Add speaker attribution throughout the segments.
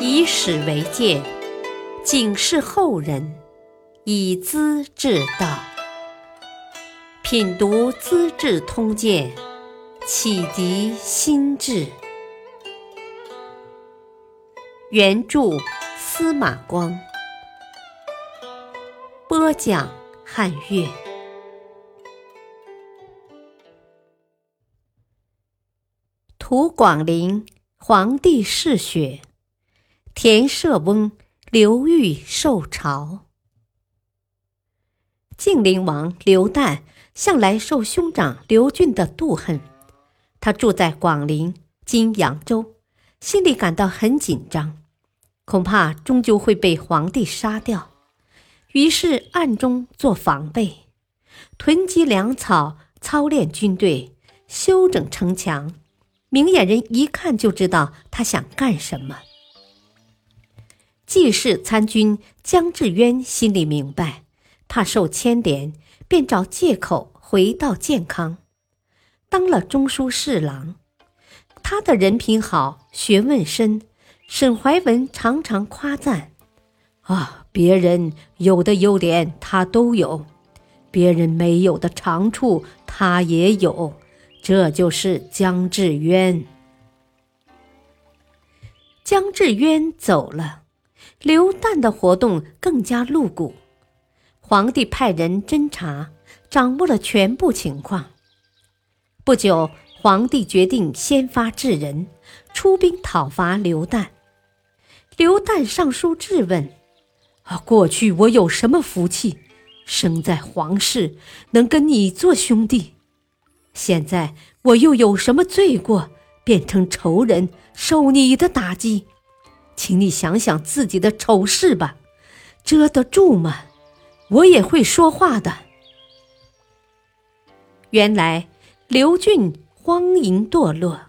Speaker 1: 以史为鉴，警示后人，以资治道。品读《资治通鉴》，启迪心智。原著司马光，播讲汉乐。图广陵，皇帝嗜血，田舍翁刘裕受朝。晋灵王刘旦向来受兄长刘俊的妒恨，他住在广陵（今扬州），心里感到很紧张，恐怕终究会被皇帝杀掉，于是暗中做防备，囤积粮草，操练军队，修整城墙。明眼人一看就知道他想干什么。季氏参军姜志渊心里明白，怕受牵连，便找借口回到建康，当了中书侍郎。他的人品好，学问深，沈怀文常常夸赞：“啊，别人有的优点他都有，别人没有的长处他也有。”这就是姜志渊。姜志渊走了，刘旦的活动更加露骨。皇帝派人侦查，掌握了全部情况。不久，皇帝决定先发制人，出兵讨伐刘旦。刘旦上书质问：“啊，过去我有什么福气，生在皇室，能跟你做兄弟？”现在我又有什么罪过，变成仇人，受你的打击？请你想想自己的丑事吧，遮得住吗？我也会说话的。原来刘俊荒淫堕落，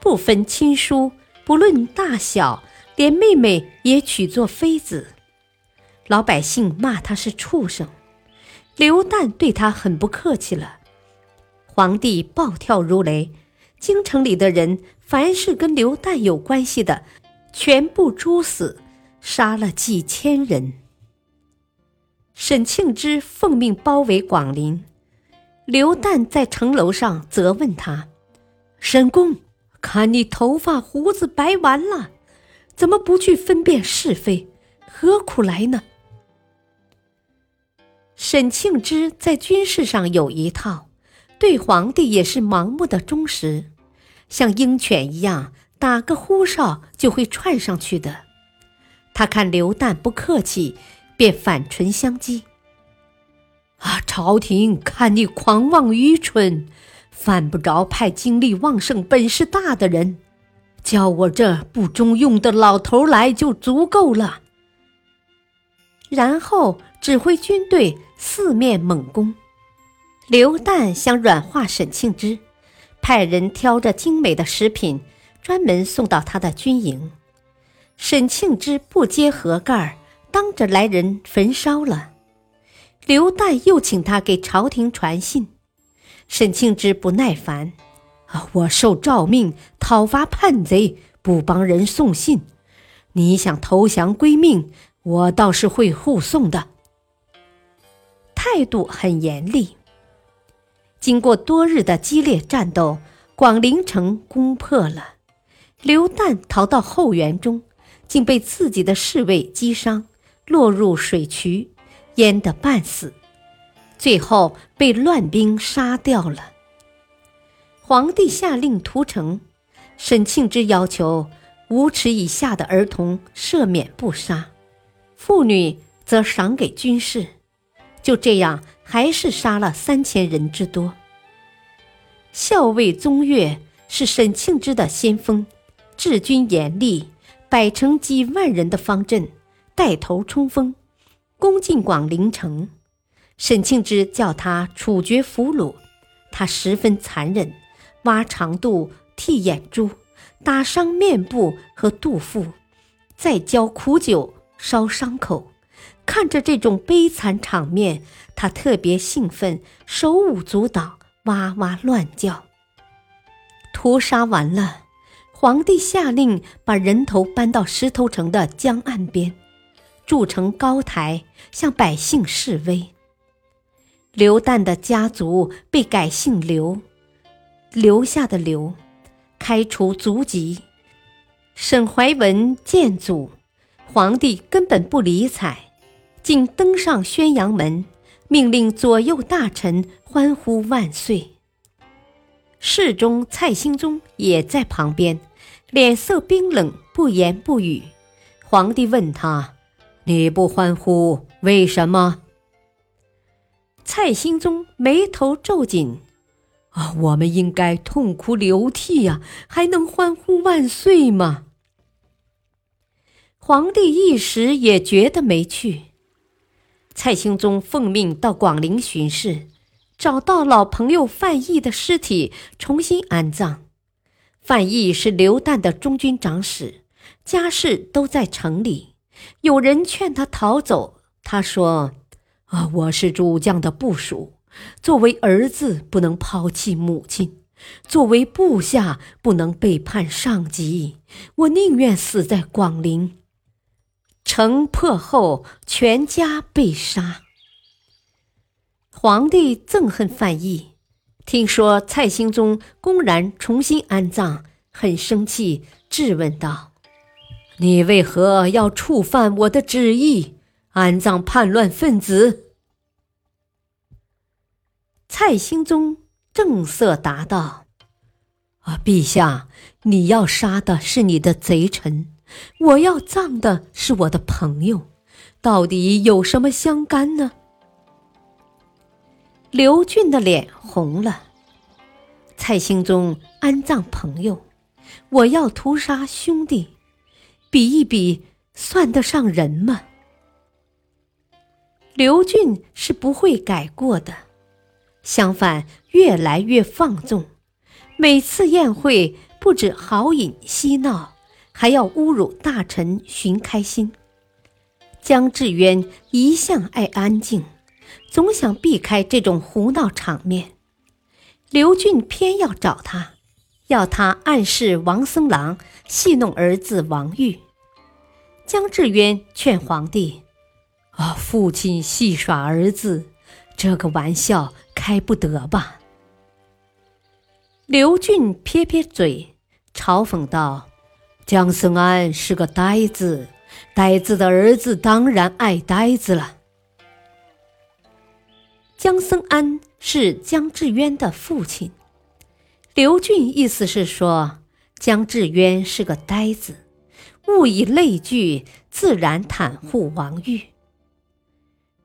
Speaker 1: 不分亲疏，不论大小，连妹妹也娶做妃子。老百姓骂他是畜生，刘旦对他很不客气了。皇帝暴跳如雷，京城里的人凡是跟刘旦有关系的，全部诛死，杀了几千人。沈庆之奉命包围广陵，刘旦在城楼上责问他：“沈公，看你头发胡子白完了，怎么不去分辨是非？何苦来呢？”沈庆之在军事上有一套。对皇帝也是盲目的忠实，像鹰犬一样，打个呼哨就会窜上去的。他看刘旦不客气，便反唇相讥：“啊，朝廷看你狂妄愚蠢，犯不着派精力旺盛、本事大的人，叫我这不中用的老头来就足够了。”然后指挥军队四面猛攻。刘旦想软化沈庆之，派人挑着精美的食品，专门送到他的军营。沈庆之不揭盒盖，当着来人焚烧了。刘岱又请他给朝廷传信。沈庆之不耐烦：“啊，我受诏命讨伐叛贼，不帮人送信。你想投降归命，我倒是会护送的。”态度很严厉。经过多日的激烈战斗，广陵城攻破了。刘旦逃到后园中，竟被自己的侍卫击伤，落入水渠，淹得半死，最后被乱兵杀掉了。皇帝下令屠城，沈庆之要求五尺以下的儿童赦免不杀，妇女则赏给军士。就这样。还是杀了三千人之多。校尉宗岳是沈庆之的先锋，治军严厉，摆成几万人的方阵，带头冲锋，攻进广陵城。沈庆之叫他处决俘虏，他十分残忍，挖肠肚、剔眼珠、打伤面部和肚腹，再浇苦酒烧伤口。看着这种悲惨场面，他特别兴奋，手舞足蹈，哇哇乱叫。屠杀完了，皇帝下令把人头搬到石头城的江岸边，筑成高台，向百姓示威。刘旦的家族被改姓刘，留下的刘，开除族籍。沈怀文见祖，皇帝根本不理睬，竟登上宣阳门，命令左右大臣欢呼万岁。侍中蔡兴宗也在旁边，脸色冰冷，不言不语。皇帝问他：“你不欢呼，为什么？”蔡兴宗眉头皱紧，啊，我们应该痛哭流涕呀，还能欢呼万岁吗？皇帝一时也觉得没趣。蔡兴宗奉命到广陵巡视，找到老朋友范毅的尸体，重新安葬。范义是刘旦的中军长史，家世都在城里。有人劝他逃走，他说。啊！我是主将的部属，作为儿子不能抛弃母亲，作为部下不能背叛上级。我宁愿死在广陵。城破后，全家被杀。皇帝憎恨范义，听说蔡兴宗公然重新安葬，很生气，质问道：“你为何要触犯我的旨意？”安葬叛乱分子。蔡兴宗正色答道：“啊，陛下，你要杀的是你的贼臣，我要葬的是我的朋友，到底有什么相干呢？”刘俊的脸红了。蔡兴宗安葬朋友，我要屠杀兄弟，比一比，算得上人吗？刘俊是不会改过的，相反，越来越放纵。每次宴会不止豪饮嬉闹，还要侮辱大臣，寻开心。江志渊一向爱安静，总想避开这种胡闹场面。刘俊偏要找他，要他暗示王僧郎，戏弄儿子王玉。江志渊劝皇帝。啊！父亲戏耍儿子，这个玩笑开不得吧？刘俊撇撇嘴，嘲讽道：“姜僧安是个呆子，呆子的儿子当然爱呆子了。”姜僧安是姜志渊的父亲，刘俊意思是说姜志渊是个呆子，物以类聚，自然袒护王玉。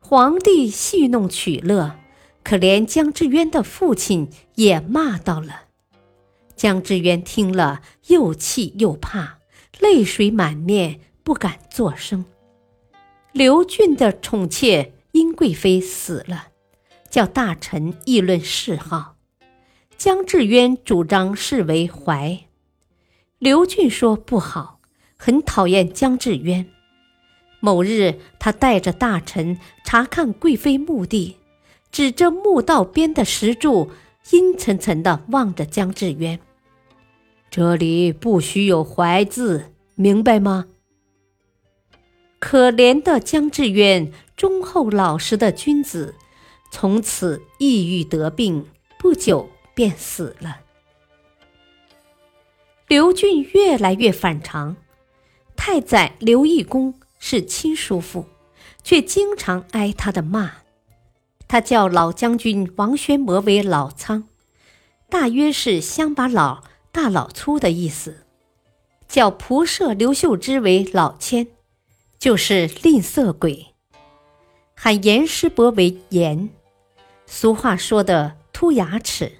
Speaker 1: 皇帝戏弄取乐，可连姜志渊的父亲也骂到了。姜志渊听了，又气又怕，泪水满面，不敢作声。刘俊的宠妾殷贵妃死了，叫大臣议论谥号。姜志渊主张视为怀，刘俊说不好，很讨厌姜志渊。某日，他带着大臣查看贵妃墓地，指着墓道边的石柱，阴沉沉地望着姜志渊：“这里不许有‘怀’字，明白吗？”可怜的姜志渊，忠厚老实的君子，从此抑郁得病，不久便死了。刘俊越来越反常，太宰刘义公。是亲叔父，却经常挨他的骂。他叫老将军王宣谟为老仓，大约是乡巴佬、大老粗的意思；叫仆射刘秀之为老千，就是吝啬鬼；喊严师伯为严，俗话说的凸牙齿。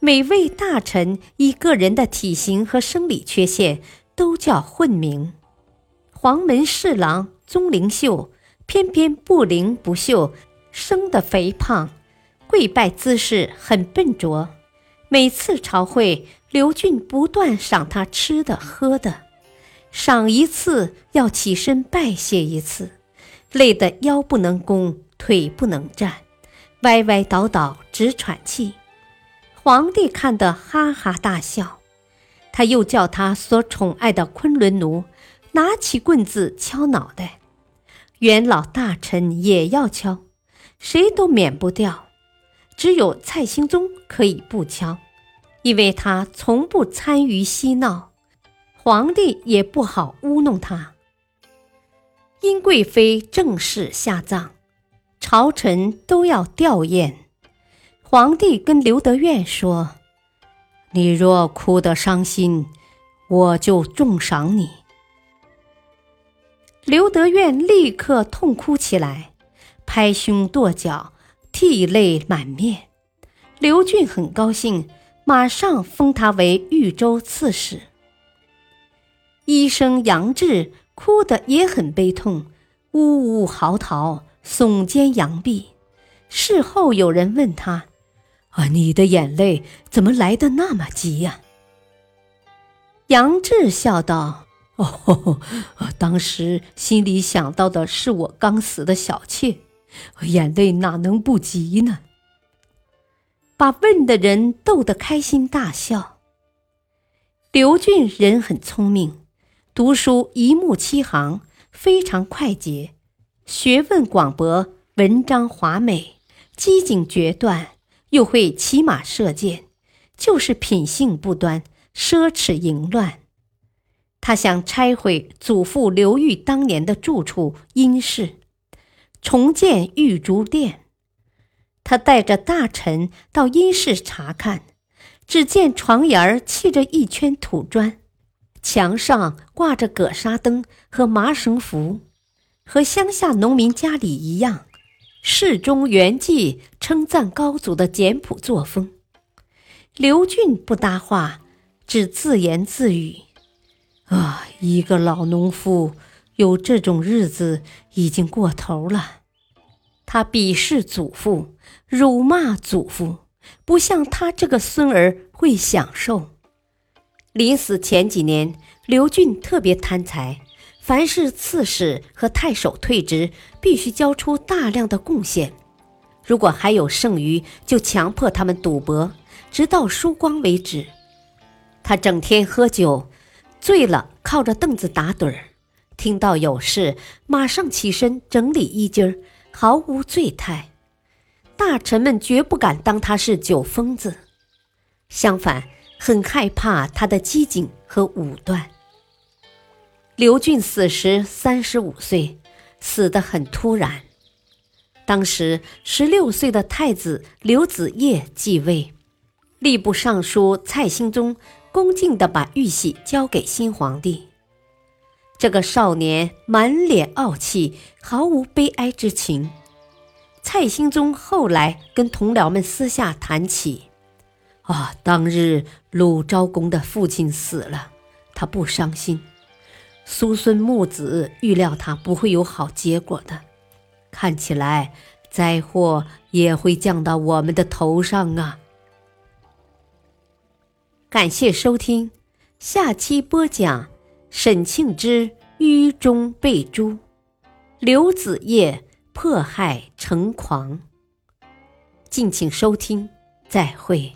Speaker 1: 每位大臣以个人的体型和生理缺陷都叫混名。黄门侍郎宗灵秀偏偏不灵不秀，生得肥胖，跪拜姿势很笨拙。每次朝会，刘俊不断赏他吃的喝的，赏一次要起身拜谢一次，累得腰不能弓，腿不能站，歪歪倒倒直喘气。皇帝看得哈哈大笑，他又叫他所宠爱的昆仑奴拿起棍子敲脑袋，元老大臣也要敲，谁都免不掉，只有蔡兴宗可以不敲，因为他从不参与嬉闹，皇帝也不好污弄他。殷贵妃正式下葬，朝臣都要吊唁。皇帝跟刘德愿说：“你若哭得伤心，我就重赏你。”刘德愿立刻痛哭起来，拍胸跺脚，涕泪满面。刘俊很高兴，马上封他为豫州刺史。医生杨志。哭得也很悲痛，呜呜嚎啕，耸肩扬臂。事后有人问他：“啊，你的眼泪怎么来的那么急呀？”杨志笑道：“哦，当时心里想到的是我刚死的小妾，眼泪哪能不急呢？”把问的人逗得开心大笑。刘俊人很聪明。读书一目七行，非常快捷，学问广博，文章华美，机警决断，又会骑马射箭，就是品性不端，奢侈淫乱。他想拆毁祖父刘裕当年的住处殷室，重建玉竹殿。他带着大臣到殷室查看，只见床沿砌着一圈土砖。墙上挂着葛纱灯和麻绳符，和乡下农民家里一样。侍中袁济称赞高祖的简朴作风。刘俊不搭话，只自言自语：“啊，一个老农夫有这种日子已经过头了。”他鄙视祖父，辱骂祖父，不像他这个孙儿会享受。临死前几年，刘俊特别贪财，凡是刺史和太守退职，必须交出大量的贡献。如果还有剩余，就强迫他们赌博，直到输光为止。他整天喝酒，醉了靠着凳子打盹儿，听到有事马上起身整理衣襟儿，毫无醉态。大臣们绝不敢当他是酒疯子，相反。很害怕他的机警和武断。刘俊死时三十五岁，死得很突然。当时十六岁的太子刘子业继位，吏部尚书蔡兴宗恭敬地把玉玺交给新皇帝。这个少年满脸傲气，毫无悲哀之情。蔡兴宗后来跟同僚们私下谈起。啊！当日鲁昭公的父亲死了，他不伤心。苏孙木子预料他不会有好结果的，看起来灾祸也会降到我们的头上啊！感谢收听，下期播讲沈庆之狱中被诛，刘子业迫害成狂。敬请收听，再会。